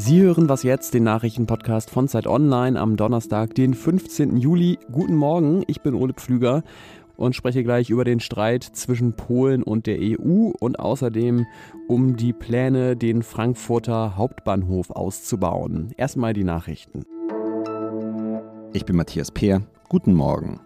Sie hören was jetzt, den Nachrichtenpodcast von Zeit Online am Donnerstag, den 15. Juli. Guten Morgen, ich bin Ole Pflüger und spreche gleich über den Streit zwischen Polen und der EU und außerdem um die Pläne, den Frankfurter Hauptbahnhof auszubauen. Erstmal die Nachrichten. Ich bin Matthias Peer. Guten Morgen.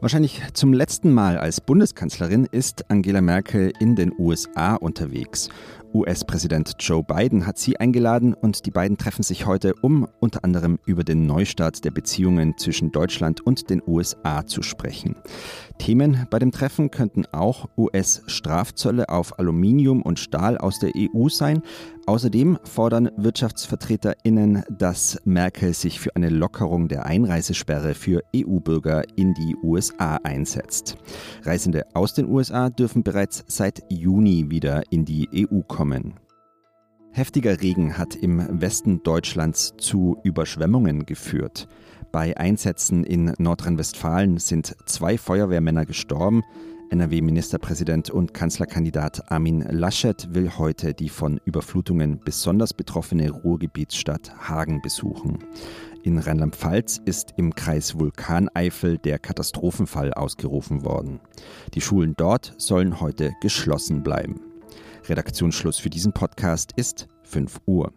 Wahrscheinlich zum letzten Mal als Bundeskanzlerin ist Angela Merkel in den USA unterwegs. US-Präsident Joe Biden hat sie eingeladen und die beiden treffen sich heute, um unter anderem über den Neustart der Beziehungen zwischen Deutschland und den USA zu sprechen. Themen bei dem Treffen könnten auch US-Strafzölle auf Aluminium und Stahl aus der EU sein. Außerdem fordern WirtschaftsvertreterInnen, dass Merkel sich für eine Lockerung der Einreisesperre für EU-Bürger in die USA einsetzt. Reisende aus den USA dürfen bereits seit Juni wieder in die EU kommen. Heftiger Regen hat im Westen Deutschlands zu Überschwemmungen geführt. Bei Einsätzen in Nordrhein-Westfalen sind zwei Feuerwehrmänner gestorben. NRW-Ministerpräsident und Kanzlerkandidat Armin Laschet will heute die von Überflutungen besonders betroffene Ruhrgebietsstadt Hagen besuchen. In Rheinland-Pfalz ist im Kreis Vulkaneifel der Katastrophenfall ausgerufen worden. Die Schulen dort sollen heute geschlossen bleiben. Redaktionsschluss für diesen Podcast ist 5 Uhr.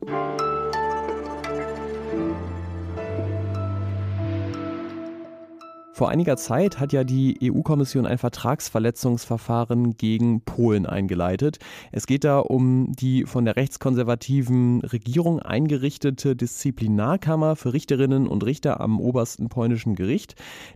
Vor einiger Zeit hat ja die EU-Kommission ein Vertragsverletzungsverfahren gegen Polen eingeleitet. Es geht da um die von der rechtskonservativen Regierung eingerichtete Disziplinarkammer für Richterinnen und Richter am obersten polnischen Gericht.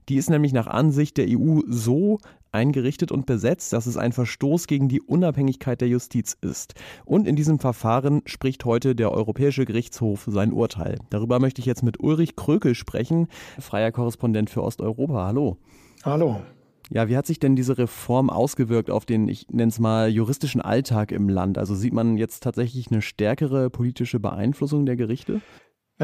Die ist nämlich nach Ansicht der EU so eingerichtet und besetzt, dass es ein Verstoß gegen die Unabhängigkeit der Justiz ist. Und in diesem Verfahren spricht heute der Europäische Gerichtshof sein Urteil. Darüber möchte ich jetzt mit Ulrich Krökel sprechen, freier Korrespondent für Osteuropa. Hallo. Hallo. Ja, wie hat sich denn diese Reform ausgewirkt auf den, ich nenne es mal, juristischen Alltag im Land? Also sieht man jetzt tatsächlich eine stärkere politische Beeinflussung der Gerichte?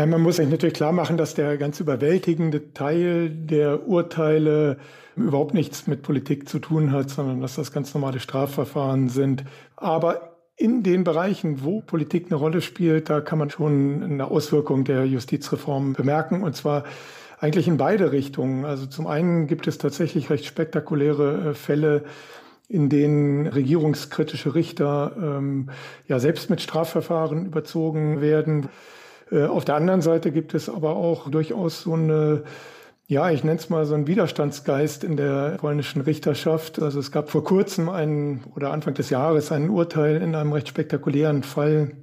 Man muss sich natürlich klar machen, dass der ganz überwältigende Teil der Urteile überhaupt nichts mit Politik zu tun hat, sondern dass das ganz normale Strafverfahren sind. Aber in den Bereichen, wo Politik eine Rolle spielt, da kann man schon eine Auswirkung der Justizreform bemerken, und zwar eigentlich in beide Richtungen. Also zum einen gibt es tatsächlich recht spektakuläre äh, Fälle, in denen regierungskritische Richter ähm, ja selbst mit Strafverfahren überzogen werden. Äh, auf der anderen Seite gibt es aber auch durchaus so eine ja, ich nenne es mal so einen Widerstandsgeist in der polnischen Richterschaft. Also es gab vor kurzem einen oder Anfang des Jahres ein Urteil in einem recht spektakulären Fall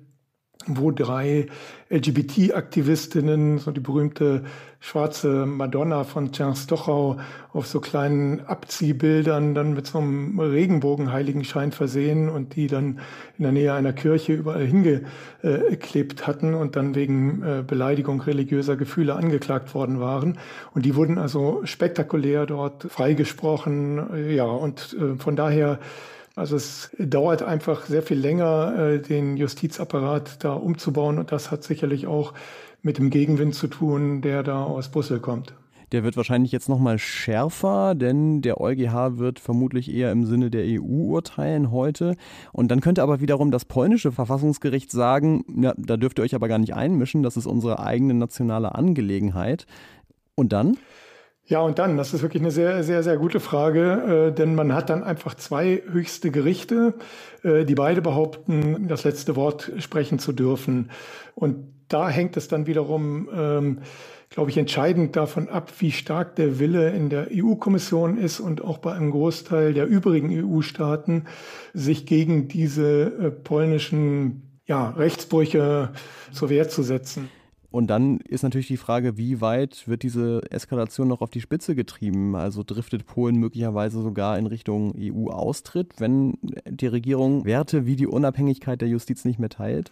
wo drei LGBT-Aktivistinnen, so die berühmte schwarze Madonna von Stochau auf so kleinen Abziehbildern dann mit so einem Regenbogenheiligenschein versehen und die dann in der Nähe einer Kirche überall hingeklebt hatten und dann wegen äh, Beleidigung religiöser Gefühle angeklagt worden waren. Und die wurden also spektakulär dort freigesprochen. Ja, und äh, von daher also es dauert einfach sehr viel länger, äh, den Justizapparat da umzubauen und das hat sicherlich auch mit dem Gegenwind zu tun, der da aus Brüssel kommt. Der wird wahrscheinlich jetzt nochmal schärfer, denn der EuGH wird vermutlich eher im Sinne der EU urteilen heute. Und dann könnte aber wiederum das polnische Verfassungsgericht sagen, ja, da dürft ihr euch aber gar nicht einmischen, das ist unsere eigene nationale Angelegenheit. Und dann? Ja, und dann, das ist wirklich eine sehr, sehr, sehr gute Frage, äh, denn man hat dann einfach zwei höchste Gerichte, äh, die beide behaupten, das letzte Wort sprechen zu dürfen. Und da hängt es dann wiederum, ähm, glaube ich, entscheidend davon ab, wie stark der Wille in der EU-Kommission ist und auch bei einem Großteil der übrigen EU-Staaten, sich gegen diese äh, polnischen ja, Rechtsbrüche zur Wehr zu setzen. Und dann ist natürlich die Frage, wie weit wird diese Eskalation noch auf die Spitze getrieben? Also driftet Polen möglicherweise sogar in Richtung EU-Austritt, wenn die Regierung Werte wie die Unabhängigkeit der Justiz nicht mehr teilt?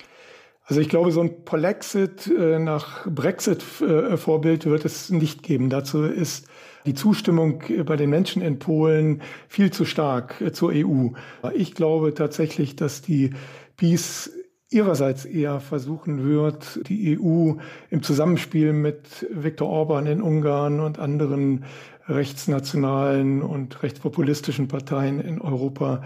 Also ich glaube, so ein Polexit äh, nach Brexit-Vorbild wird es nicht geben. Dazu ist die Zustimmung bei den Menschen in Polen viel zu stark äh, zur EU. Ich glaube tatsächlich, dass die Peace ihrerseits eher versuchen wird, die EU im Zusammenspiel mit Viktor Orban in Ungarn und anderen rechtsnationalen und rechtspopulistischen Parteien in Europa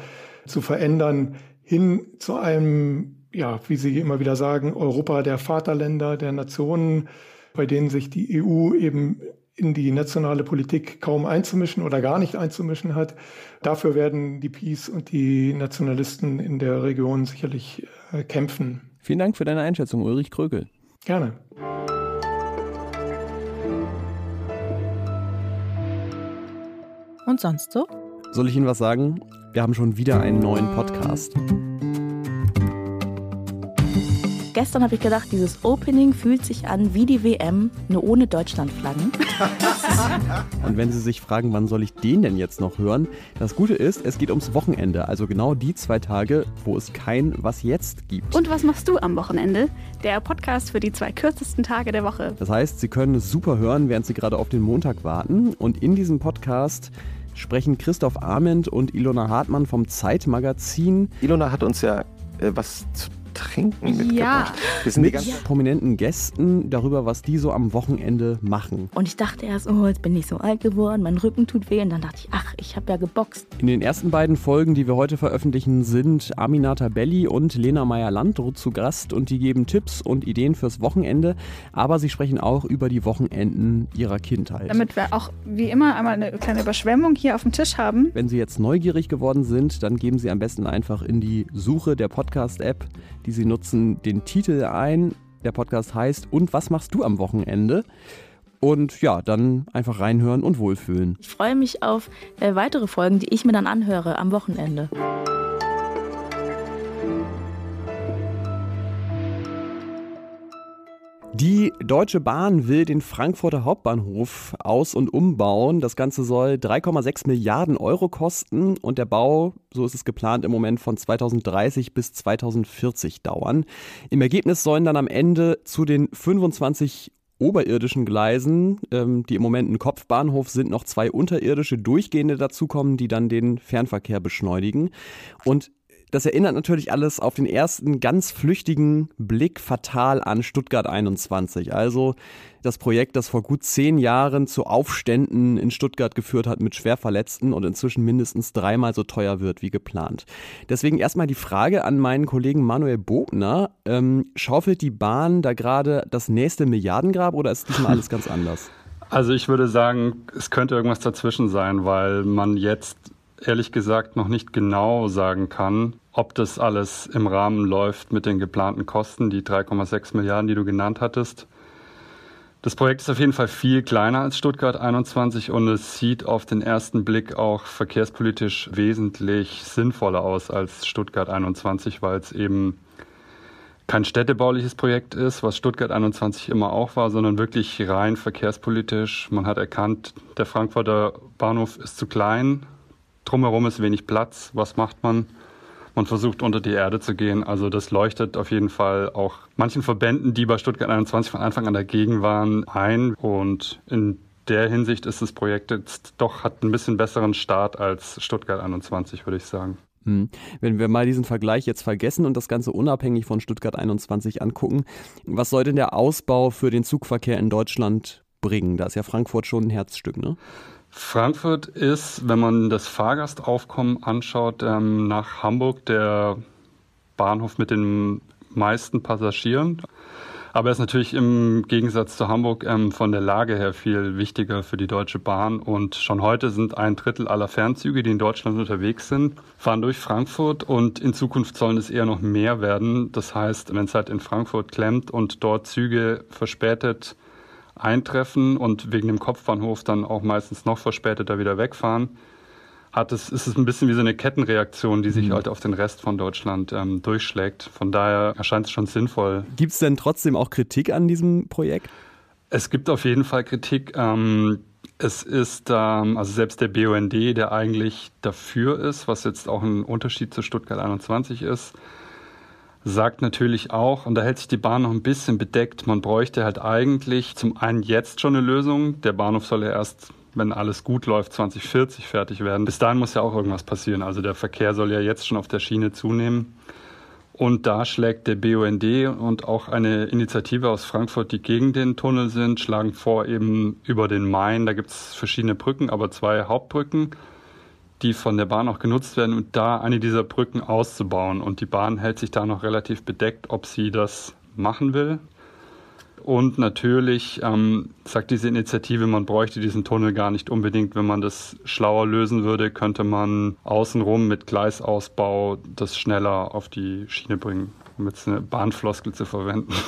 zu verändern, hin zu einem ja, wie Sie immer wieder sagen, Europa der Vaterländer, der Nationen, bei denen sich die EU eben in die nationale Politik kaum einzumischen oder gar nicht einzumischen hat. Dafür werden die Peace und die Nationalisten in der Region sicherlich äh, kämpfen. Vielen Dank für deine Einschätzung, Ulrich Krögel. Gerne. Und sonst so? Soll ich Ihnen was sagen? Wir haben schon wieder einen neuen Podcast. Gestern habe ich gedacht, dieses Opening fühlt sich an wie die WM, nur ohne Deutschlandflaggen. Und wenn Sie sich fragen, wann soll ich den denn jetzt noch hören? Das Gute ist, es geht ums Wochenende, also genau die zwei Tage, wo es kein Was jetzt gibt. Und was machst du am Wochenende? Der Podcast für die zwei kürzesten Tage der Woche. Das heißt, Sie können es super hören, während Sie gerade auf den Montag warten. Und in diesem Podcast sprechen Christoph Arment und Ilona Hartmann vom Zeitmagazin. Ilona hat uns ja äh, was zu Trinken mitgebracht. Ja. Wir sind mit die ganze prominenten Gästen darüber, was die so am Wochenende machen. Und ich dachte erst, oh, jetzt bin ich so alt geworden, mein Rücken tut weh. Und dann dachte ich, ach, ich habe ja geboxt. In den ersten beiden Folgen, die wir heute veröffentlichen, sind Aminata Belli und Lena Meyer-Landrut zu Gast und die geben Tipps und Ideen fürs Wochenende, aber sie sprechen auch über die Wochenenden ihrer Kindheit. Damit wir auch wie immer einmal eine kleine Überschwemmung hier auf dem Tisch haben. Wenn Sie jetzt neugierig geworden sind, dann geben Sie am besten einfach in die Suche der Podcast-App, die Sie nutzen, den Titel ein. Der Podcast heißt Und was machst du am Wochenende? Und ja, dann einfach reinhören und wohlfühlen. Ich freue mich auf äh, weitere Folgen, die ich mir dann anhöre am Wochenende. Die Deutsche Bahn will den Frankfurter Hauptbahnhof aus- und umbauen. Das Ganze soll 3,6 Milliarden Euro kosten und der Bau, so ist es geplant, im Moment von 2030 bis 2040 dauern. Im Ergebnis sollen dann am Ende zu den 25 oberirdischen Gleisen, ähm, die im Moment ein Kopfbahnhof sind, noch zwei unterirdische durchgehende dazukommen, die dann den Fernverkehr beschleunigen. Und das erinnert natürlich alles auf den ersten ganz flüchtigen Blick fatal an Stuttgart 21. Also das Projekt, das vor gut zehn Jahren zu Aufständen in Stuttgart geführt hat mit Schwerverletzten und inzwischen mindestens dreimal so teuer wird wie geplant. Deswegen erstmal die Frage an meinen Kollegen Manuel Bogner. Ähm, schaufelt die Bahn da gerade das nächste Milliardengrab oder ist diesmal alles ganz anders? Also ich würde sagen, es könnte irgendwas dazwischen sein, weil man jetzt ehrlich gesagt noch nicht genau sagen kann, ob das alles im Rahmen läuft mit den geplanten Kosten, die 3,6 Milliarden, die du genannt hattest. Das Projekt ist auf jeden Fall viel kleiner als Stuttgart 21 und es sieht auf den ersten Blick auch verkehrspolitisch wesentlich sinnvoller aus als Stuttgart 21, weil es eben kein städtebauliches Projekt ist, was Stuttgart 21 immer auch war, sondern wirklich rein verkehrspolitisch. Man hat erkannt, der Frankfurter Bahnhof ist zu klein, drumherum ist wenig Platz. Was macht man? Man versucht unter die Erde zu gehen. Also das leuchtet auf jeden Fall auch manchen Verbänden, die bei Stuttgart 21 von Anfang an dagegen waren, ein. Und in der Hinsicht ist das Projekt jetzt doch, hat ein bisschen besseren Start als Stuttgart 21, würde ich sagen. Hm. Wenn wir mal diesen Vergleich jetzt vergessen und das Ganze unabhängig von Stuttgart 21 angucken, was soll denn der Ausbau für den Zugverkehr in Deutschland bringen? Da ist ja Frankfurt schon ein Herzstück, ne? Frankfurt ist, wenn man das Fahrgastaufkommen anschaut, ähm, nach Hamburg der Bahnhof mit den meisten Passagieren. Aber er ist natürlich im Gegensatz zu Hamburg ähm, von der Lage her viel wichtiger für die Deutsche Bahn. Und schon heute sind ein Drittel aller Fernzüge, die in Deutschland unterwegs sind, fahren durch Frankfurt. Und in Zukunft sollen es eher noch mehr werden. Das heißt, wenn es halt in Frankfurt klemmt und dort Züge verspätet eintreffen und wegen dem Kopfbahnhof dann auch meistens noch verspäteter wieder wegfahren, hat es, ist es ein bisschen wie so eine Kettenreaktion, die sich mhm. halt auf den Rest von Deutschland ähm, durchschlägt. Von daher erscheint es schon sinnvoll. Gibt es denn trotzdem auch Kritik an diesem Projekt? Es gibt auf jeden Fall Kritik. Ähm, es ist, ähm, also selbst der BUND, der eigentlich dafür ist, was jetzt auch ein Unterschied zu Stuttgart 21 ist, sagt natürlich auch, und da hält sich die Bahn noch ein bisschen bedeckt, man bräuchte halt eigentlich zum einen jetzt schon eine Lösung. Der Bahnhof soll ja erst, wenn alles gut läuft, 2040 fertig werden. Bis dahin muss ja auch irgendwas passieren. Also der Verkehr soll ja jetzt schon auf der Schiene zunehmen. Und da schlägt der BUND und auch eine Initiative aus Frankfurt, die gegen den Tunnel sind, schlagen vor, eben über den Main, da gibt es verschiedene Brücken, aber zwei Hauptbrücken, die von der Bahn auch genutzt werden und da eine dieser Brücken auszubauen. Und die Bahn hält sich da noch relativ bedeckt, ob sie das machen will. Und natürlich ähm, sagt diese Initiative, man bräuchte diesen Tunnel gar nicht unbedingt. Wenn man das schlauer lösen würde, könnte man außenrum mit Gleisausbau das schneller auf die Schiene bringen um jetzt eine Bahnfloskel zu verwenden.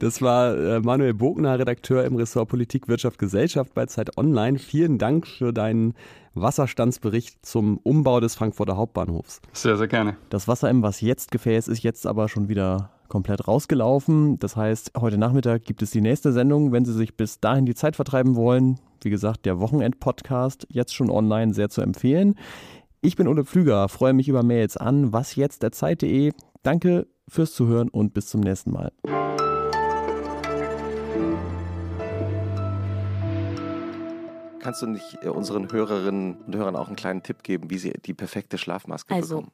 Das war äh, Manuel Bogner, Redakteur im Ressort Politik, Wirtschaft, Gesellschaft bei Zeit Online. Vielen Dank für deinen Wasserstandsbericht zum Umbau des Frankfurter Hauptbahnhofs. Sehr, sehr gerne. Das Wasser im Was jetzt Gefäß ist jetzt aber schon wieder komplett rausgelaufen. Das heißt, heute Nachmittag gibt es die nächste Sendung. Wenn Sie sich bis dahin die Zeit vertreiben wollen, wie gesagt, der Wochenend-Podcast jetzt schon online sehr zu empfehlen. Ich bin Ole Pflüger, freue mich über Mails an wasjetzt.zeit.de. Danke fürs Zuhören und bis zum nächsten Mal. Kannst du nicht äh, unseren Hörerinnen und Hörern auch einen kleinen Tipp geben, wie sie die perfekte Schlafmaske Also, bekommen?